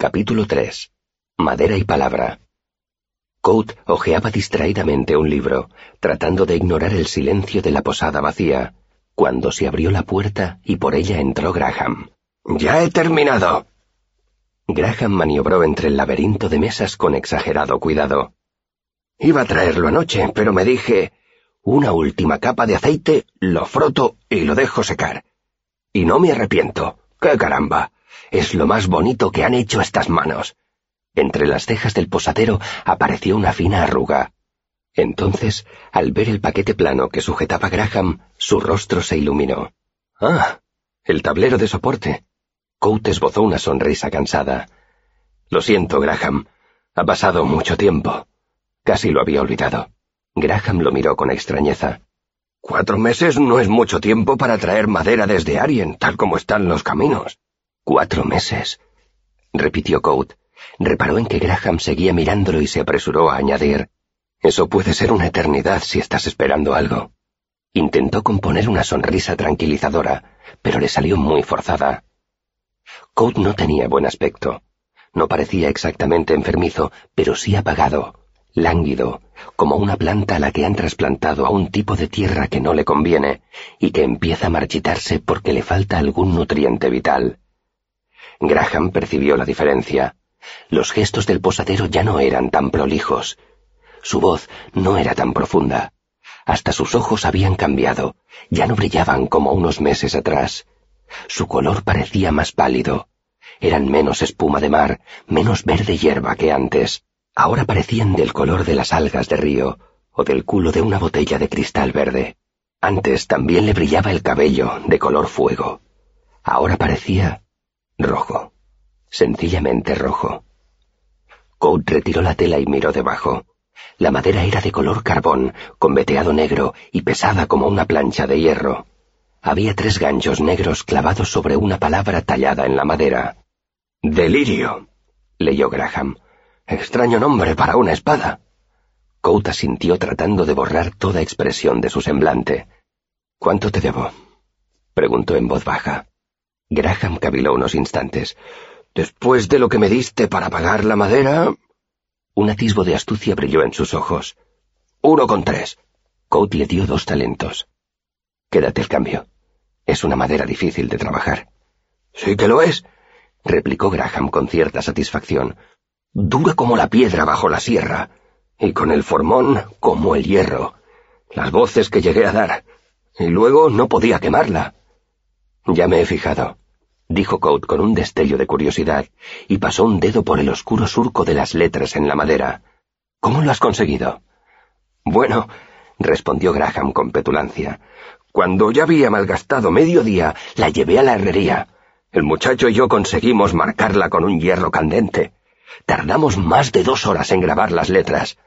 Capítulo 3. Madera y palabra. Coat hojeaba distraídamente un libro, tratando de ignorar el silencio de la posada vacía, cuando se abrió la puerta y por ella entró Graham. Ya he terminado. Graham maniobró entre el laberinto de mesas con exagerado cuidado. Iba a traerlo anoche, pero me dije, una última capa de aceite, lo froto y lo dejo secar. Y no me arrepiento. ¡Qué caramba! Es lo más bonito que han hecho estas manos. Entre las cejas del posadero apareció una fina arruga. Entonces, al ver el paquete plano que sujetaba Graham, su rostro se iluminó. Ah, el tablero de soporte. Coat esbozó una sonrisa cansada. Lo siento, Graham. Ha pasado mucho tiempo. Casi lo había olvidado. Graham lo miró con extrañeza. Cuatro meses no es mucho tiempo para traer madera desde Arien, tal como están los caminos. Cuatro meses, repitió Coat. Reparó en que Graham seguía mirándolo y se apresuró a añadir, Eso puede ser una eternidad si estás esperando algo. Intentó componer una sonrisa tranquilizadora, pero le salió muy forzada. Coat no tenía buen aspecto. No parecía exactamente enfermizo, pero sí apagado, lánguido, como una planta a la que han trasplantado a un tipo de tierra que no le conviene y que empieza a marchitarse porque le falta algún nutriente vital. Graham percibió la diferencia. Los gestos del posadero ya no eran tan prolijos. Su voz no era tan profunda. Hasta sus ojos habían cambiado, ya no brillaban como unos meses atrás. Su color parecía más pálido. Eran menos espuma de mar, menos verde hierba que antes. Ahora parecían del color de las algas de río o del culo de una botella de cristal verde. Antes también le brillaba el cabello de color fuego. Ahora parecía Rojo. Sencillamente rojo. Coat retiró la tela y miró debajo. La madera era de color carbón, con veteado negro y pesada como una plancha de hierro. Había tres ganchos negros clavados sobre una palabra tallada en la madera. Delirio, leyó Graham. Extraño nombre para una espada. Coat asintió tratando de borrar toda expresión de su semblante. ¿Cuánto te debo? preguntó en voz baja. Graham caviló unos instantes. Después de lo que me diste para pagar la madera... Un atisbo de astucia brilló en sus ojos. Uno con tres. Coat le dio dos talentos. Quédate el cambio. Es una madera difícil de trabajar. Sí que lo es, replicó Graham con cierta satisfacción. Dura como la piedra bajo la sierra, y con el formón como el hierro. Las voces que llegué a dar. Y luego no podía quemarla. Ya me he fijado dijo Coat con un destello de curiosidad, y pasó un dedo por el oscuro surco de las letras en la madera. ¿Cómo lo has conseguido? Bueno, respondió Graham con petulancia. Cuando ya había malgastado medio día, la llevé a la herrería. El muchacho y yo conseguimos marcarla con un hierro candente. Tardamos más de dos horas en grabar las letras.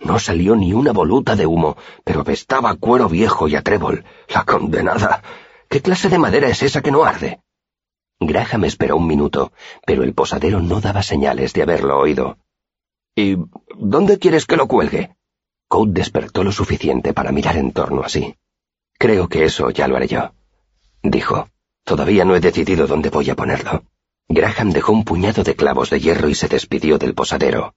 No salió ni una voluta de humo, pero apestaba a cuero viejo y a trébol. La condenada. ¿Qué clase de madera es esa que no arde? Graham esperó un minuto, pero el posadero no daba señales de haberlo oído. ¿Y dónde quieres que lo cuelgue? Coat despertó lo suficiente para mirar en torno a sí. Creo que eso ya lo haré yo, dijo. Todavía no he decidido dónde voy a ponerlo. Graham dejó un puñado de clavos de hierro y se despidió del posadero.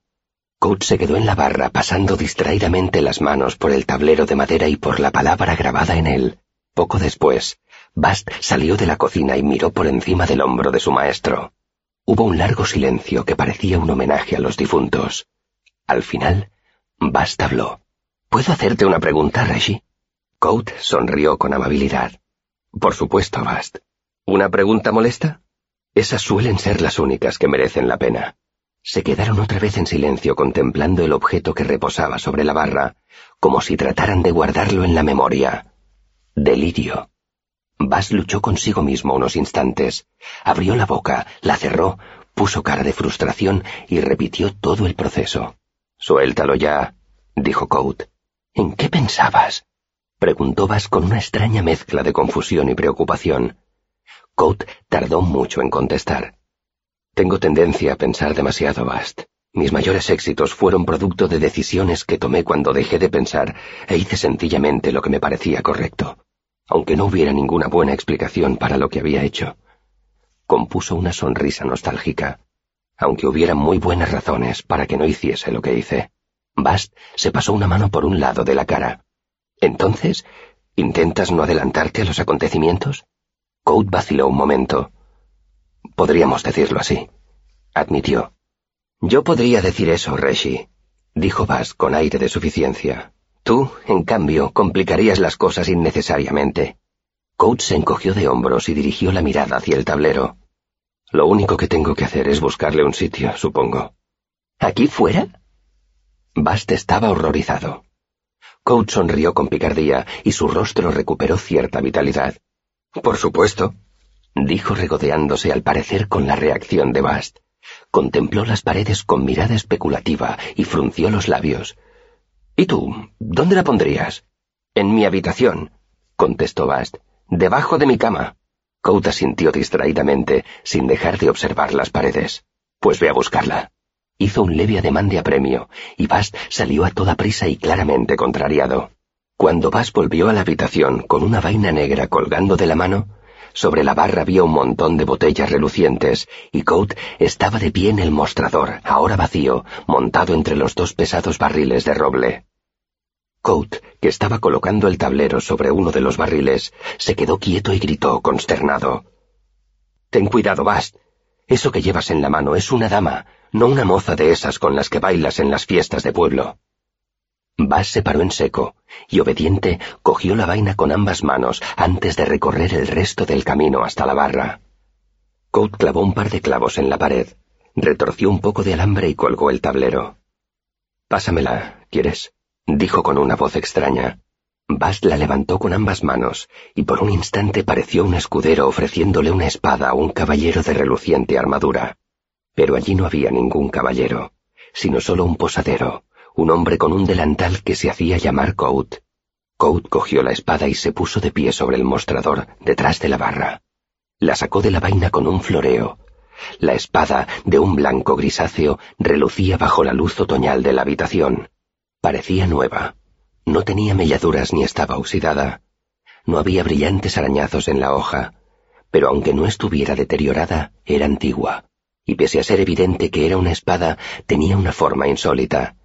Coat se quedó en la barra pasando distraídamente las manos por el tablero de madera y por la palabra grabada en él. Poco después, Bast salió de la cocina y miró por encima del hombro de su maestro. Hubo un largo silencio que parecía un homenaje a los difuntos. Al final, Bast habló. ¿Puedo hacerte una pregunta, Reggie? Coat sonrió con amabilidad. Por supuesto, Bast. ¿Una pregunta molesta? Esas suelen ser las únicas que merecen la pena. Se quedaron otra vez en silencio contemplando el objeto que reposaba sobre la barra, como si trataran de guardarlo en la memoria. Delirio. Bass luchó consigo mismo unos instantes. Abrió la boca, la cerró, puso cara de frustración y repitió todo el proceso. Suéltalo ya, dijo Coat. ¿En qué pensabas? preguntó Bass con una extraña mezcla de confusión y preocupación. Coat tardó mucho en contestar. Tengo tendencia a pensar demasiado, Bast. Mis mayores éxitos fueron producto de decisiones que tomé cuando dejé de pensar e hice sencillamente lo que me parecía correcto aunque no hubiera ninguna buena explicación para lo que había hecho. Compuso una sonrisa nostálgica. aunque hubiera muy buenas razones para que no hiciese lo que hice. Bast se pasó una mano por un lado de la cara. Entonces, ¿intentas no adelantarte a los acontecimientos? Code vaciló un momento. Podríamos decirlo así, admitió. Yo podría decir eso, Reshi, dijo Bast con aire de suficiencia. Tú, en cambio, complicarías las cosas innecesariamente. Coates se encogió de hombros y dirigió la mirada hacia el tablero. Lo único que tengo que hacer es buscarle un sitio, supongo. ¿Aquí fuera? Bast estaba horrorizado. Coates sonrió con picardía y su rostro recuperó cierta vitalidad. Por supuesto, dijo regodeándose al parecer con la reacción de Bast. Contempló las paredes con mirada especulativa y frunció los labios. ¿Y tú? ¿Dónde la pondrías? En mi habitación, contestó Bast. Debajo de mi cama. Couta sintió distraídamente, sin dejar de observar las paredes. Pues ve a buscarla. Hizo un leve ademán de apremio, y Bast salió a toda prisa y claramente contrariado. Cuando Bast volvió a la habitación con una vaina negra colgando de la mano, sobre la barra había un montón de botellas relucientes, y Coat estaba de pie en el mostrador, ahora vacío, montado entre los dos pesados barriles de roble. Coat, que estaba colocando el tablero sobre uno de los barriles, se quedó quieto y gritó, consternado. Ten cuidado, Bast. Eso que llevas en la mano es una dama, no una moza de esas con las que bailas en las fiestas de pueblo. Bast se paró en seco, y obediente cogió la vaina con ambas manos antes de recorrer el resto del camino hasta la barra. Coat clavó un par de clavos en la pared, retorció un poco de alambre y colgó el tablero. Pásamela, ¿quieres? Dijo con una voz extraña. Bast la levantó con ambas manos, y por un instante pareció un escudero ofreciéndole una espada a un caballero de reluciente armadura. Pero allí no había ningún caballero, sino solo un posadero, un hombre con un delantal que se hacía llamar Coat. Coat cogió la espada y se puso de pie sobre el mostrador, detrás de la barra. La sacó de la vaina con un floreo. La espada, de un blanco grisáceo, relucía bajo la luz otoñal de la habitación. Parecía nueva. No tenía melladuras ni estaba oxidada. No había brillantes arañazos en la hoja, pero aunque no estuviera deteriorada, era antigua, y pese a ser evidente que era una espada, tenía una forma insólita.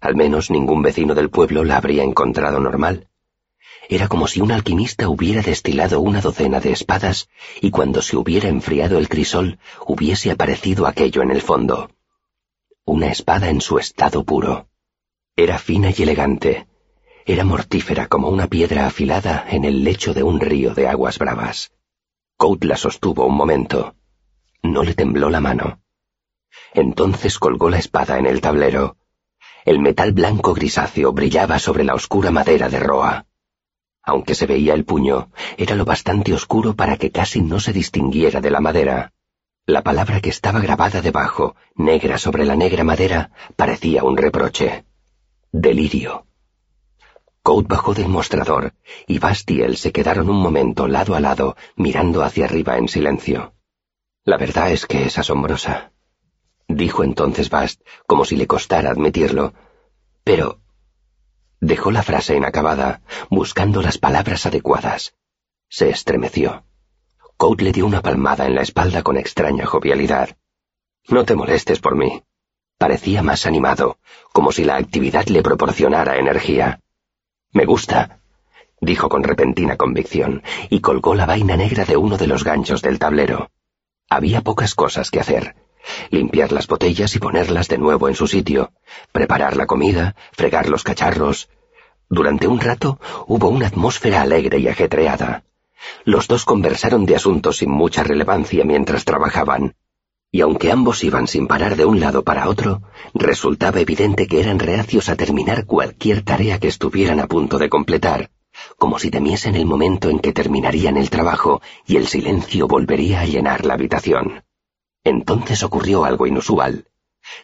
Al menos ningún vecino del pueblo la habría encontrado normal. Era como si un alquimista hubiera destilado una docena de espadas y cuando se hubiera enfriado el crisol hubiese aparecido aquello en el fondo. Una espada en su estado puro. Era fina y elegante. Era mortífera como una piedra afilada en el lecho de un río de aguas bravas. Coat la sostuvo un momento. No le tembló la mano. Entonces colgó la espada en el tablero. El metal blanco grisáceo brillaba sobre la oscura madera de roa. Aunque se veía el puño, era lo bastante oscuro para que casi no se distinguiera de la madera. La palabra que estaba grabada debajo, negra sobre la negra madera, parecía un reproche. Delirio. Coat bajó del mostrador y Bast y él se quedaron un momento lado a lado mirando hacia arriba en silencio. La verdad es que es asombrosa, dijo entonces Bast, como si le costara admitirlo. Pero... Dejó la frase inacabada, buscando las palabras adecuadas. Se estremeció. Coat le dio una palmada en la espalda con extraña jovialidad. No te molestes por mí. Parecía más animado, como si la actividad le proporcionara energía. Me gusta, dijo con repentina convicción, y colgó la vaina negra de uno de los ganchos del tablero. Había pocas cosas que hacer. Limpiar las botellas y ponerlas de nuevo en su sitio, preparar la comida, fregar los cacharros. Durante un rato hubo una atmósfera alegre y ajetreada. Los dos conversaron de asuntos sin mucha relevancia mientras trabajaban, y aunque ambos iban sin parar de un lado para otro, resultaba evidente que eran reacios a terminar cualquier tarea que estuvieran a punto de completar, como si temiesen el momento en que terminarían el trabajo y el silencio volvería a llenar la habitación. Entonces ocurrió algo inusual.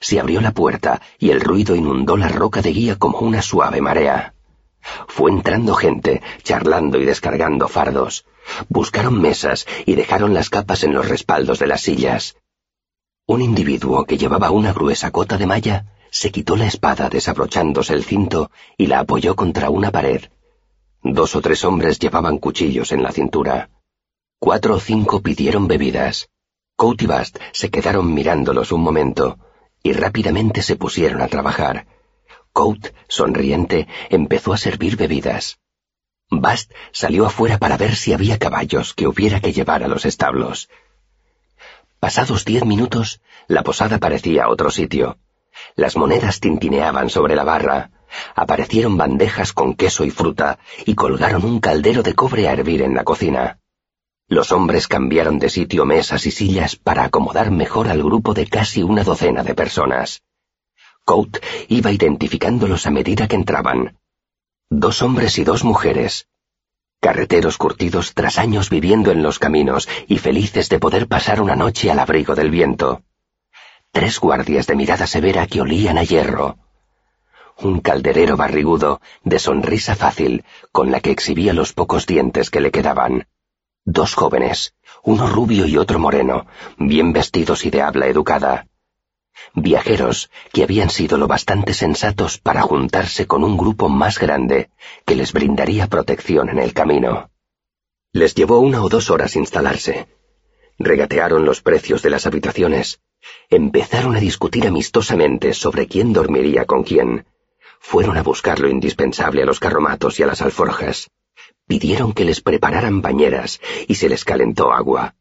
Se abrió la puerta y el ruido inundó la roca de guía como una suave marea. Fue entrando gente, charlando y descargando fardos. Buscaron mesas y dejaron las capas en los respaldos de las sillas. Un individuo que llevaba una gruesa cota de malla se quitó la espada desabrochándose el cinto y la apoyó contra una pared. Dos o tres hombres llevaban cuchillos en la cintura. Cuatro o cinco pidieron bebidas. Coat y Bast se quedaron mirándolos un momento y rápidamente se pusieron a trabajar. Coat, sonriente, empezó a servir bebidas. Bast salió afuera para ver si había caballos que hubiera que llevar a los establos. Pasados diez minutos, la posada parecía otro sitio. Las monedas tintineaban sobre la barra, aparecieron bandejas con queso y fruta y colgaron un caldero de cobre a hervir en la cocina. Los hombres cambiaron de sitio mesas y sillas para acomodar mejor al grupo de casi una docena de personas. Coat iba identificándolos a medida que entraban. Dos hombres y dos mujeres. Carreteros curtidos tras años viviendo en los caminos y felices de poder pasar una noche al abrigo del viento. Tres guardias de mirada severa que olían a hierro. Un calderero barrigudo, de sonrisa fácil, con la que exhibía los pocos dientes que le quedaban. Dos jóvenes, uno rubio y otro moreno, bien vestidos y de habla educada. Viajeros que habían sido lo bastante sensatos para juntarse con un grupo más grande que les brindaría protección en el camino. Les llevó una o dos horas instalarse. Regatearon los precios de las habitaciones. Empezaron a discutir amistosamente sobre quién dormiría con quién. Fueron a buscar lo indispensable a los carromatos y a las alforjas. Pidieron que les prepararan bañeras y se les calentó agua.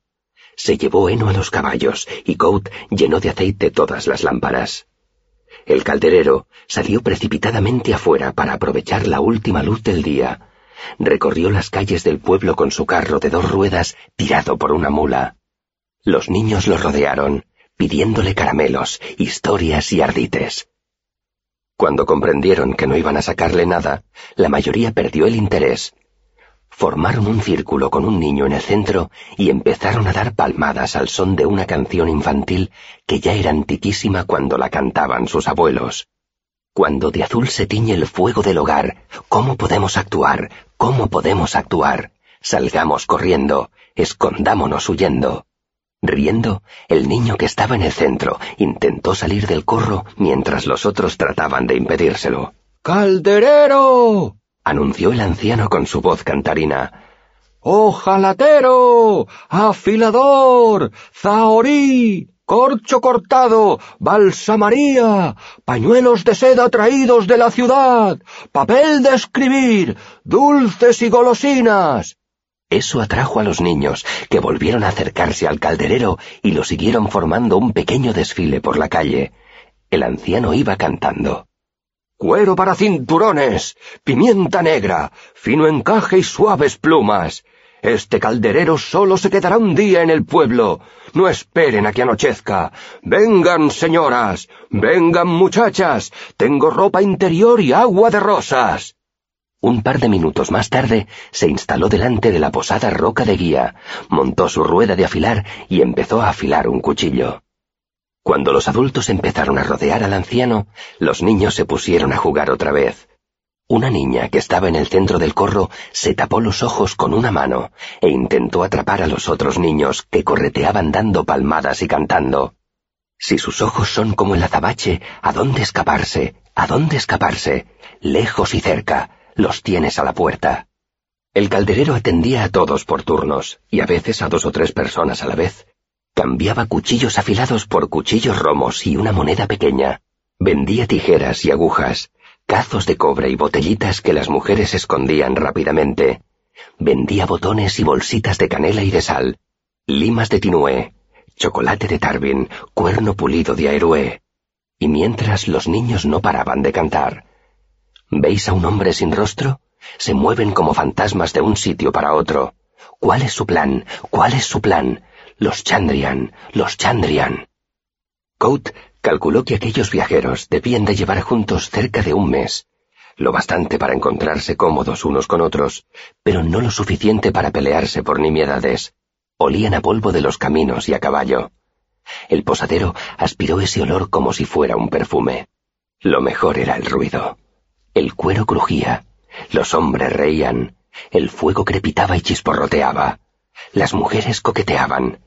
Se llevó heno a los caballos y Coat llenó de aceite todas las lámparas. El calderero salió precipitadamente afuera para aprovechar la última luz del día. Recorrió las calles del pueblo con su carro de dos ruedas tirado por una mula. Los niños lo rodearon, pidiéndole caramelos, historias y ardites. Cuando comprendieron que no iban a sacarle nada, la mayoría perdió el interés formaron un círculo con un niño en el centro y empezaron a dar palmadas al son de una canción infantil que ya era antiquísima cuando la cantaban sus abuelos. Cuando de azul se tiñe el fuego del hogar, ¿cómo podemos actuar? ¿Cómo podemos actuar? Salgamos corriendo, escondámonos huyendo. Riendo, el niño que estaba en el centro intentó salir del corro mientras los otros trataban de impedírselo. ¡Calderero! Anunció el anciano con su voz cantarina. ¡Ojalatero! ¡Afilador! ¡Zahorí! corcho cortado, balsamaría, pañuelos de seda traídos de la ciudad, papel de escribir, dulces y golosinas. Eso atrajo a los niños, que volvieron a acercarse al calderero y lo siguieron formando un pequeño desfile por la calle. El anciano iba cantando cuero para cinturones, pimienta negra, fino encaje y suaves plumas. Este calderero solo se quedará un día en el pueblo. No esperen a que anochezca. Vengan, señoras, vengan, muchachas. Tengo ropa interior y agua de rosas. Un par de minutos más tarde se instaló delante de la posada roca de guía, montó su rueda de afilar y empezó a afilar un cuchillo. Cuando los adultos empezaron a rodear al anciano, los niños se pusieron a jugar otra vez. Una niña que estaba en el centro del corro se tapó los ojos con una mano e intentó atrapar a los otros niños que correteaban dando palmadas y cantando. Si sus ojos son como el azabache, ¿a dónde escaparse? ¿A dónde escaparse? Lejos y cerca, los tienes a la puerta. El calderero atendía a todos por turnos, y a veces a dos o tres personas a la vez. Cambiaba cuchillos afilados por cuchillos romos y una moneda pequeña. Vendía tijeras y agujas, cazos de cobre y botellitas que las mujeres escondían rápidamente. Vendía botones y bolsitas de canela y de sal, limas de tinué, chocolate de Tarbin, cuerno pulido de aerué. Y mientras los niños no paraban de cantar. ¿Veis a un hombre sin rostro? Se mueven como fantasmas de un sitio para otro. ¿Cuál es su plan? ¿Cuál es su plan? Los Chandrian, los Chandrian. Coat calculó que aquellos viajeros debían de llevar juntos cerca de un mes, lo bastante para encontrarse cómodos unos con otros, pero no lo suficiente para pelearse por nimiedades. Olían a polvo de los caminos y a caballo. El posadero aspiró ese olor como si fuera un perfume. Lo mejor era el ruido. El cuero crujía, los hombres reían, el fuego crepitaba y chisporroteaba, las mujeres coqueteaban,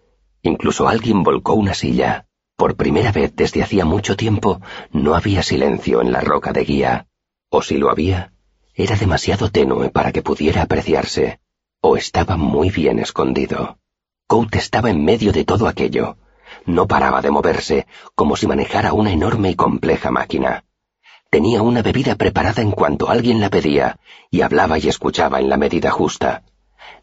Incluso alguien volcó una silla. Por primera vez desde hacía mucho tiempo no había silencio en la roca de guía. O si lo había, era demasiado tenue para que pudiera apreciarse, o estaba muy bien escondido. Cout estaba en medio de todo aquello, No paraba de moverse, como si manejara una enorme y compleja máquina. Tenía una bebida preparada en cuanto alguien la pedía, y hablaba y escuchaba en la medida justa.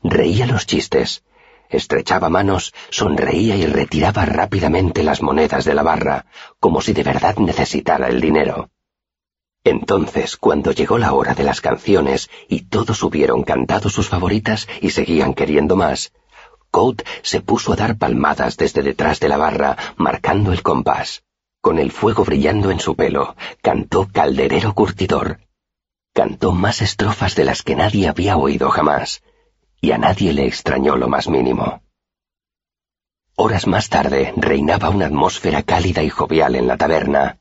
Reía los chistes, estrechaba manos, sonreía y retiraba rápidamente las monedas de la barra, como si de verdad necesitara el dinero. Entonces, cuando llegó la hora de las canciones y todos hubieron cantado sus favoritas y seguían queriendo más, Coat se puso a dar palmadas desde detrás de la barra, marcando el compás. Con el fuego brillando en su pelo, cantó Calderero Curtidor. Cantó más estrofas de las que nadie había oído jamás, y a nadie le extrañó lo más mínimo. Horas más tarde reinaba una atmósfera cálida y jovial en la taberna.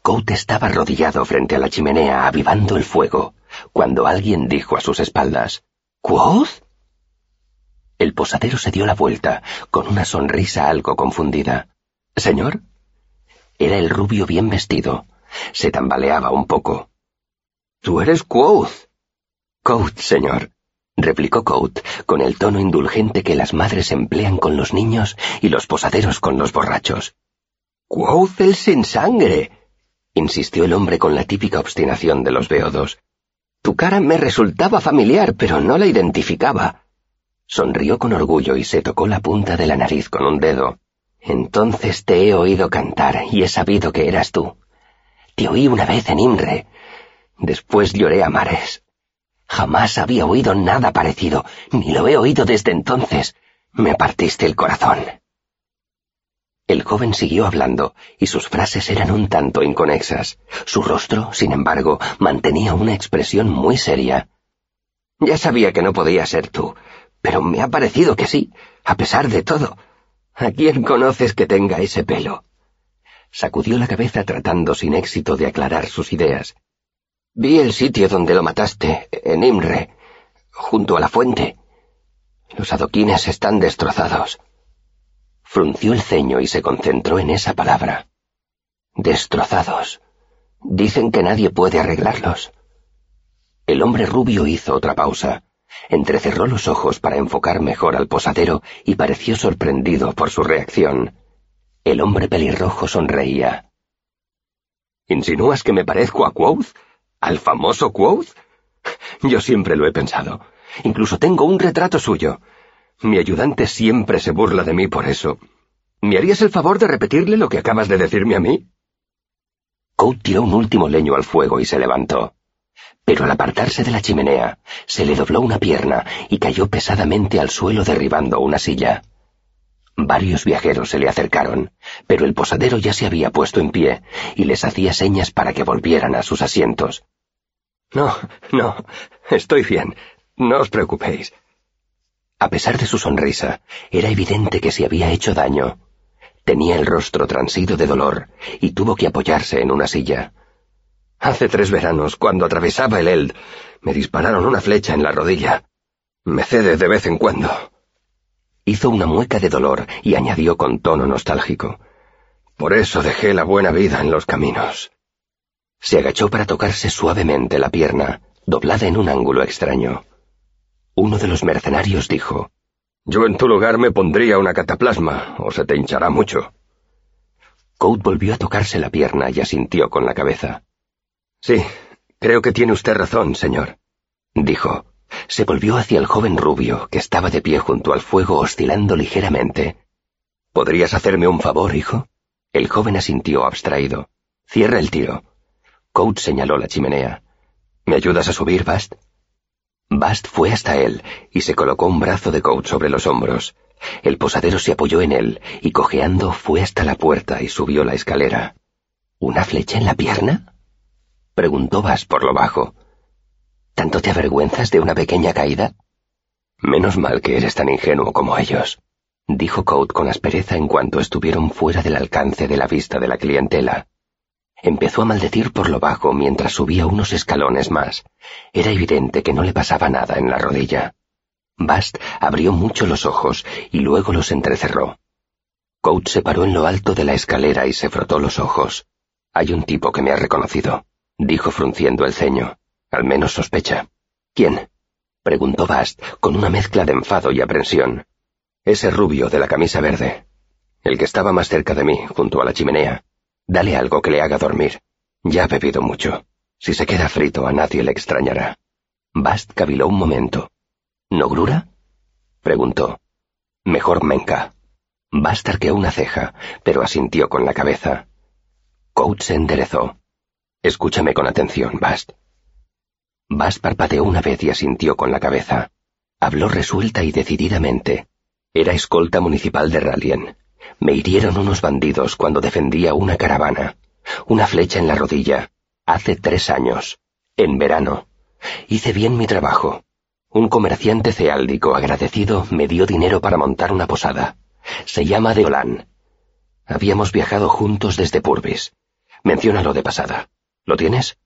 Coat estaba arrodillado frente a la chimenea avivando el fuego, cuando alguien dijo a sus espaldas, ¿Quoth? El posadero se dio la vuelta, con una sonrisa algo confundida. ¿Señor? Era el rubio bien vestido. Se tambaleaba un poco. Tú eres Quoth. Coat, señor, replicó Coat con el tono indulgente que las madres emplean con los niños y los posaderos con los borrachos. Quoth el sin sangre, insistió el hombre con la típica obstinación de los beodos. Tu cara me resultaba familiar, pero no la identificaba. Sonrió con orgullo y se tocó la punta de la nariz con un dedo. Entonces te he oído cantar y he sabido que eras tú. Te oí una vez en Imre. Después lloré a mares. Jamás había oído nada parecido, ni lo he oído desde entonces. Me partiste el corazón. El joven siguió hablando, y sus frases eran un tanto inconexas. Su rostro, sin embargo, mantenía una expresión muy seria. Ya sabía que no podía ser tú, pero me ha parecido que sí, a pesar de todo. ¿A quién conoces que tenga ese pelo? Sacudió la cabeza tratando sin éxito de aclarar sus ideas. Vi el sitio donde lo mataste, en Imre, junto a la fuente. Los adoquines están destrozados. Frunció el ceño y se concentró en esa palabra. Destrozados. Dicen que nadie puede arreglarlos. El hombre rubio hizo otra pausa. Entrecerró los ojos para enfocar mejor al posadero y pareció sorprendido por su reacción. El hombre pelirrojo sonreía. ¿Insinúas que me parezco a Quoth? ¿Al famoso Quoth? Yo siempre lo he pensado. Incluso tengo un retrato suyo. Mi ayudante siempre se burla de mí por eso. ¿Me harías el favor de repetirle lo que acabas de decirme a mí? Coat tiró un último leño al fuego y se levantó pero al apartarse de la chimenea se le dobló una pierna y cayó pesadamente al suelo derribando una silla. Varios viajeros se le acercaron, pero el posadero ya se había puesto en pie y les hacía señas para que volvieran a sus asientos. No, no, estoy bien, no os preocupéis. A pesar de su sonrisa, era evidente que se había hecho daño. Tenía el rostro transido de dolor y tuvo que apoyarse en una silla. Hace tres veranos, cuando atravesaba el Eld, me dispararon una flecha en la rodilla. Me cede de vez en cuando. Hizo una mueca de dolor y añadió con tono nostálgico. Por eso dejé la buena vida en los caminos. Se agachó para tocarse suavemente la pierna, doblada en un ángulo extraño. Uno de los mercenarios dijo, Yo en tu lugar me pondría una cataplasma, o se te hinchará mucho. Coat volvió a tocarse la pierna y asintió con la cabeza. Sí, creo que tiene usted razón, señor, dijo. Se volvió hacia el joven rubio, que estaba de pie junto al fuego oscilando ligeramente. ¿Podrías hacerme un favor, hijo? El joven asintió abstraído. Cierra el tiro. Coat señaló la chimenea. ¿Me ayudas a subir, Bast? Bast fue hasta él y se colocó un brazo de Coat sobre los hombros. El posadero se apoyó en él y cojeando fue hasta la puerta y subió la escalera. ¿Una flecha en la pierna? preguntó Vas por lo bajo. ¿Tanto te avergüenzas de una pequeña caída? Menos mal que eres tan ingenuo como ellos, dijo Coat con aspereza en cuanto estuvieron fuera del alcance de la vista de la clientela. Empezó a maldecir por lo bajo mientras subía unos escalones más. Era evidente que no le pasaba nada en la rodilla. Bast abrió mucho los ojos y luego los entrecerró. Coat se paró en lo alto de la escalera y se frotó los ojos. Hay un tipo que me ha reconocido dijo frunciendo el ceño. Al menos sospecha. ¿Quién? preguntó Bast con una mezcla de enfado y aprensión. Ese rubio de la camisa verde. El que estaba más cerca de mí, junto a la chimenea. Dale algo que le haga dormir. Ya ha bebido mucho. Si se queda frito a nadie le extrañará. Bast caviló un momento. ¿Nogrura? preguntó. Mejor menca. Bast arqueó una ceja, pero asintió con la cabeza. Coates se enderezó. Escúchame con atención, Bast. Bast parpadeó una vez y asintió con la cabeza. Habló resuelta y decididamente. Era escolta municipal de Rallien. Me hirieron unos bandidos cuando defendía una caravana. Una flecha en la rodilla. Hace tres años. En verano. Hice bien mi trabajo. Un comerciante ceáldico agradecido me dio dinero para montar una posada. Se llama Deolán. Habíamos viajado juntos desde Purvis. Menciónalo de pasada. ¿Lo tienes?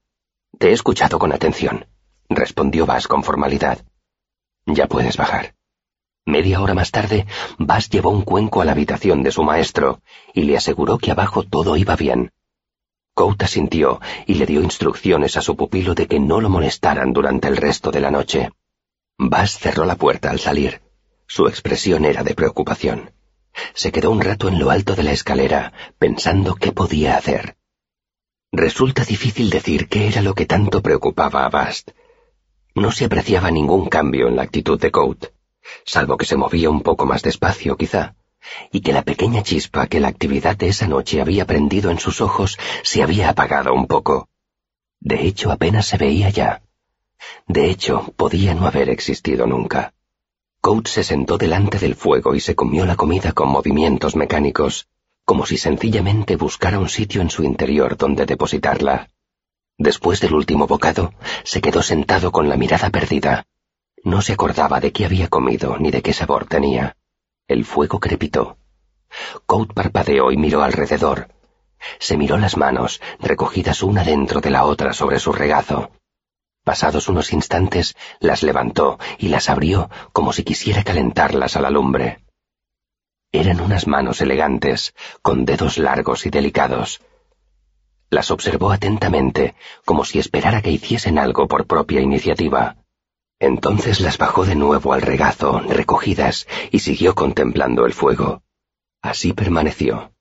Te he escuchado con atención, respondió Vas con formalidad. Ya puedes bajar. Media hora más tarde, Vas llevó un cuenco a la habitación de su maestro y le aseguró que abajo todo iba bien. Couta sintió y le dio instrucciones a su pupilo de que no lo molestaran durante el resto de la noche. Bass cerró la puerta al salir. Su expresión era de preocupación. Se quedó un rato en lo alto de la escalera, pensando qué podía hacer. Resulta difícil decir qué era lo que tanto preocupaba a Bast. No se apreciaba ningún cambio en la actitud de Coat, salvo que se movía un poco más despacio, quizá, y que la pequeña chispa que la actividad de esa noche había prendido en sus ojos se había apagado un poco. De hecho, apenas se veía ya. De hecho, podía no haber existido nunca. Coates se sentó delante del fuego y se comió la comida con movimientos mecánicos, como si sencillamente buscara un sitio en su interior donde depositarla. Después del último bocado, se quedó sentado con la mirada perdida. No se acordaba de qué había comido ni de qué sabor tenía. El fuego crepitó. Coat parpadeó y miró alrededor. Se miró las manos, recogidas una dentro de la otra sobre su regazo. Pasados unos instantes, las levantó y las abrió como si quisiera calentarlas a la lumbre. Eran unas manos elegantes, con dedos largos y delicados. Las observó atentamente, como si esperara que hiciesen algo por propia iniciativa. Entonces las bajó de nuevo al regazo, recogidas, y siguió contemplando el fuego. Así permaneció,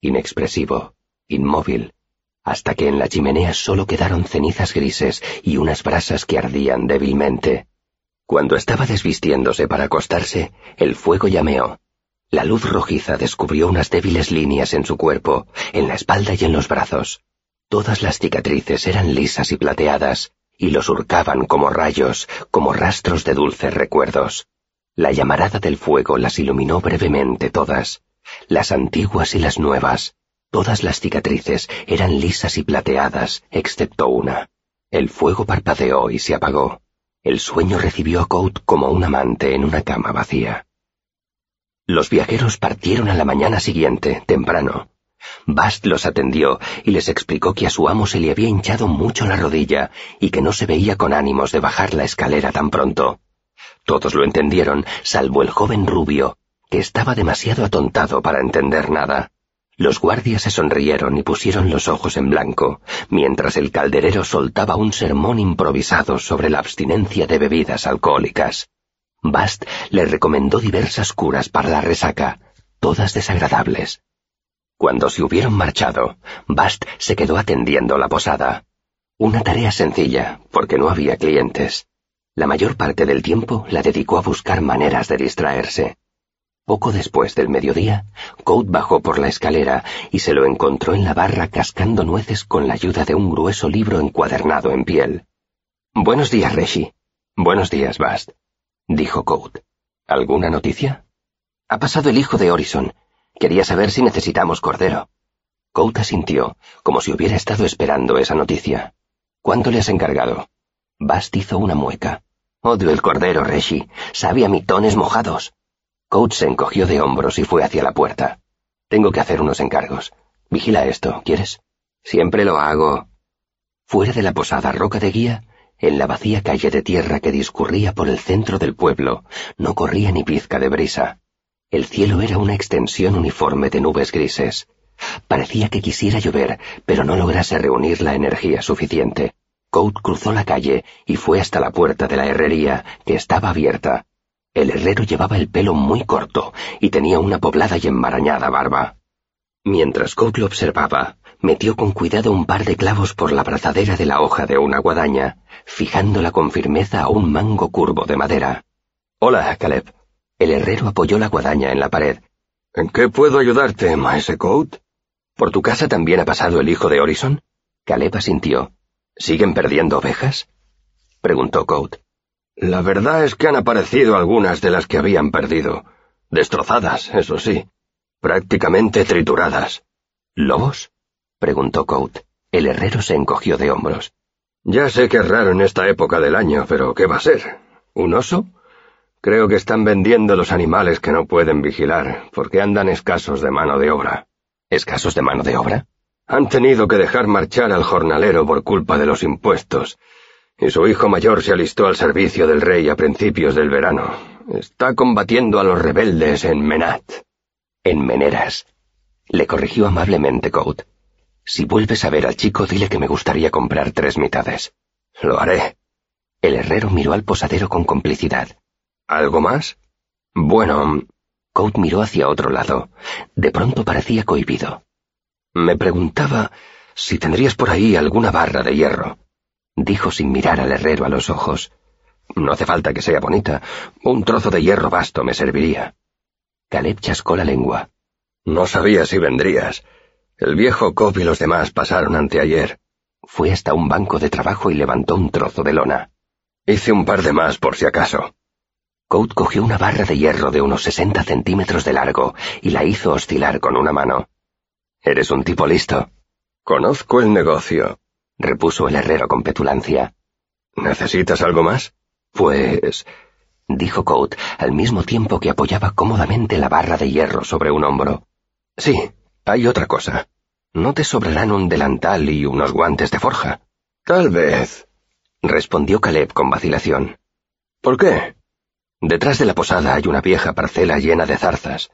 inexpresivo, inmóvil, hasta que en la chimenea solo quedaron cenizas grises y unas brasas que ardían débilmente. Cuando estaba desvistiéndose para acostarse, el fuego llameó. La luz rojiza descubrió unas débiles líneas en su cuerpo, en la espalda y en los brazos. Todas las cicatrices eran lisas y plateadas, y los surcaban como rayos, como rastros de dulces recuerdos. La llamarada del fuego las iluminó brevemente todas, las antiguas y las nuevas. Todas las cicatrices eran lisas y plateadas, excepto una. El fuego parpadeó y se apagó. El sueño recibió a Coat como un amante en una cama vacía. Los viajeros partieron a la mañana siguiente, temprano. Bast los atendió y les explicó que a su amo se le había hinchado mucho la rodilla y que no se veía con ánimos de bajar la escalera tan pronto. Todos lo entendieron, salvo el joven rubio, que estaba demasiado atontado para entender nada. Los guardias se sonrieron y pusieron los ojos en blanco, mientras el calderero soltaba un sermón improvisado sobre la abstinencia de bebidas alcohólicas. Bast le recomendó diversas curas para la resaca, todas desagradables. Cuando se hubieron marchado, Bast se quedó atendiendo la posada. Una tarea sencilla, porque no había clientes. La mayor parte del tiempo la dedicó a buscar maneras de distraerse. Poco después del mediodía, Coat bajó por la escalera y se lo encontró en la barra cascando nueces con la ayuda de un grueso libro encuadernado en piel. Buenos días, Reshi. Buenos días, Bast, dijo Coat. ¿Alguna noticia? Ha pasado el hijo de Orison Quería saber si necesitamos cordero. Couta sintió, como si hubiera estado esperando esa noticia. ¿Cuánto le has encargado? Bast hizo una mueca. Odio el cordero, Reshi. Sabe a mitones mojados. Coat se encogió de hombros y fue hacia la puerta. Tengo que hacer unos encargos. Vigila esto, ¿quieres? Siempre lo hago. Fuera de la posada Roca de Guía, en la vacía calle de tierra que discurría por el centro del pueblo, no corría ni pizca de brisa. El cielo era una extensión uniforme de nubes grises. Parecía que quisiera llover, pero no lograse reunir la energía suficiente. Coat cruzó la calle y fue hasta la puerta de la herrería, que estaba abierta. El herrero llevaba el pelo muy corto y tenía una poblada y enmarañada barba. Mientras Coat lo observaba, metió con cuidado un par de clavos por la brazadera de la hoja de una guadaña, fijándola con firmeza a un mango curvo de madera. Hola, Caleb. El herrero apoyó la guadaña en la pared. ¿En qué puedo ayudarte, maese Coat? ¿Por tu casa también ha pasado el hijo de Orison? Caleb asintió. ¿Siguen perdiendo ovejas? preguntó Coat. La verdad es que han aparecido algunas de las que habían perdido. Destrozadas, eso sí. Prácticamente trituradas. ¿Lobos? preguntó Coat. El herrero se encogió de hombros. Ya sé que es raro en esta época del año, pero ¿qué va a ser? ¿Un oso? Creo que están vendiendo los animales que no pueden vigilar, porque andan escasos de mano de obra. ¿Escasos de mano de obra? Han tenido que dejar marchar al jornalero por culpa de los impuestos, y su hijo mayor se alistó al servicio del rey a principios del verano. Está combatiendo a los rebeldes en Menat. En Meneras. Le corrigió amablemente Coat. Si vuelves a ver al chico, dile que me gustaría comprar tres mitades. Lo haré. El herrero miró al posadero con complicidad. ¿Algo más? Bueno. Coat miró hacia otro lado. De pronto parecía cohibido. Me preguntaba si tendrías por ahí alguna barra de hierro dijo sin mirar al herrero a los ojos. No hace falta que sea bonita. Un trozo de hierro vasto me serviría. Caleb chascó la lengua. No sabía si vendrías. El viejo Cobb y los demás pasaron anteayer. Fue hasta un banco de trabajo y levantó un trozo de lona. Hice un par de más por si acaso. Coat cogió una barra de hierro de unos sesenta centímetros de largo y la hizo oscilar con una mano. Eres un tipo listo. Conozco el negocio repuso el herrero con petulancia. ¿Necesitas algo más? Pues... dijo Coat al mismo tiempo que apoyaba cómodamente la barra de hierro sobre un hombro. Sí, hay otra cosa. ¿No te sobrarán un delantal y unos guantes de forja? Tal vez, respondió Caleb con vacilación. ¿Por qué? Detrás de la posada hay una vieja parcela llena de zarzas,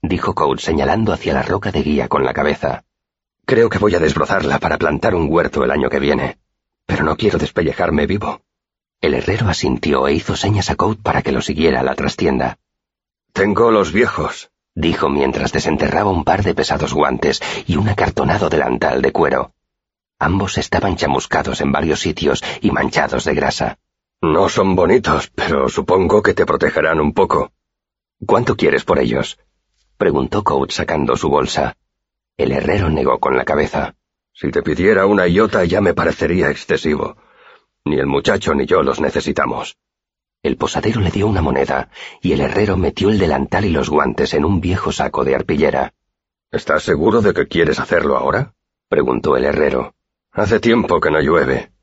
dijo Coat señalando hacia la roca de guía con la cabeza. Creo que voy a desbrozarla para plantar un huerto el año que viene, pero no quiero despellejarme vivo. El herrero asintió e hizo señas a Coat para que lo siguiera a la trastienda. Tengo los viejos, dijo mientras desenterraba un par de pesados guantes y un acartonado delantal de cuero. Ambos estaban chamuscados en varios sitios y manchados de grasa. No son bonitos, pero supongo que te protegerán un poco. ¿Cuánto quieres por ellos? preguntó Coat sacando su bolsa. El herrero negó con la cabeza. Si te pidiera una iota ya me parecería excesivo. Ni el muchacho ni yo los necesitamos. El posadero le dio una moneda, y el herrero metió el delantal y los guantes en un viejo saco de arpillera. ¿Estás seguro de que quieres hacerlo ahora? preguntó el herrero. Hace tiempo que no llueve.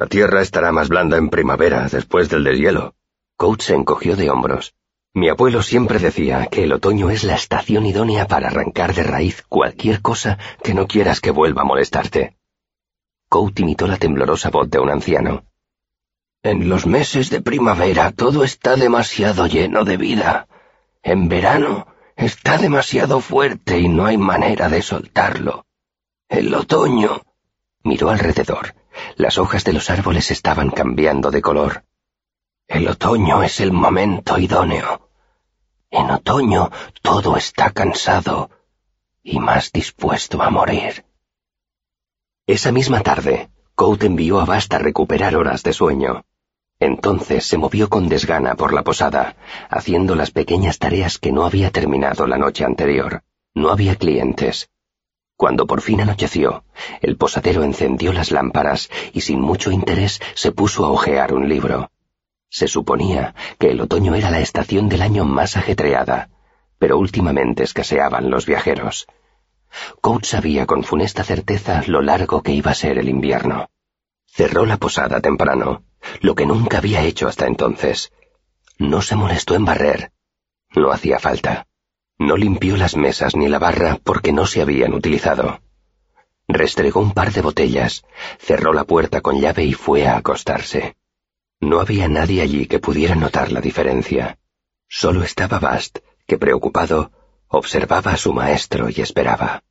La tierra estará más blanda en primavera, después del deshielo. Coach se encogió de hombros. Mi abuelo siempre decía que el otoño es la estación idónea para arrancar de raíz cualquier cosa que no quieras que vuelva a molestarte. Coat imitó la temblorosa voz de un anciano. En los meses de primavera todo está demasiado lleno de vida. En verano está demasiado fuerte y no hay manera de soltarlo. El otoño... Miró alrededor. Las hojas de los árboles estaban cambiando de color. El otoño es el momento idóneo. En otoño todo está cansado y más dispuesto a morir. Esa misma tarde, Coat envió a Bast a recuperar horas de sueño. Entonces se movió con desgana por la posada, haciendo las pequeñas tareas que no había terminado la noche anterior. No había clientes. Cuando por fin anocheció, el posadero encendió las lámparas y sin mucho interés se puso a hojear un libro. Se suponía que el otoño era la estación del año más ajetreada, pero últimamente escaseaban los viajeros. Coach sabía con funesta certeza lo largo que iba a ser el invierno. Cerró la posada temprano, lo que nunca había hecho hasta entonces. No se molestó en barrer. No hacía falta. No limpió las mesas ni la barra porque no se habían utilizado. Restregó un par de botellas, cerró la puerta con llave y fue a acostarse. No había nadie allí que pudiera notar la diferencia. Solo estaba Bast, que preocupado, observaba a su maestro y esperaba.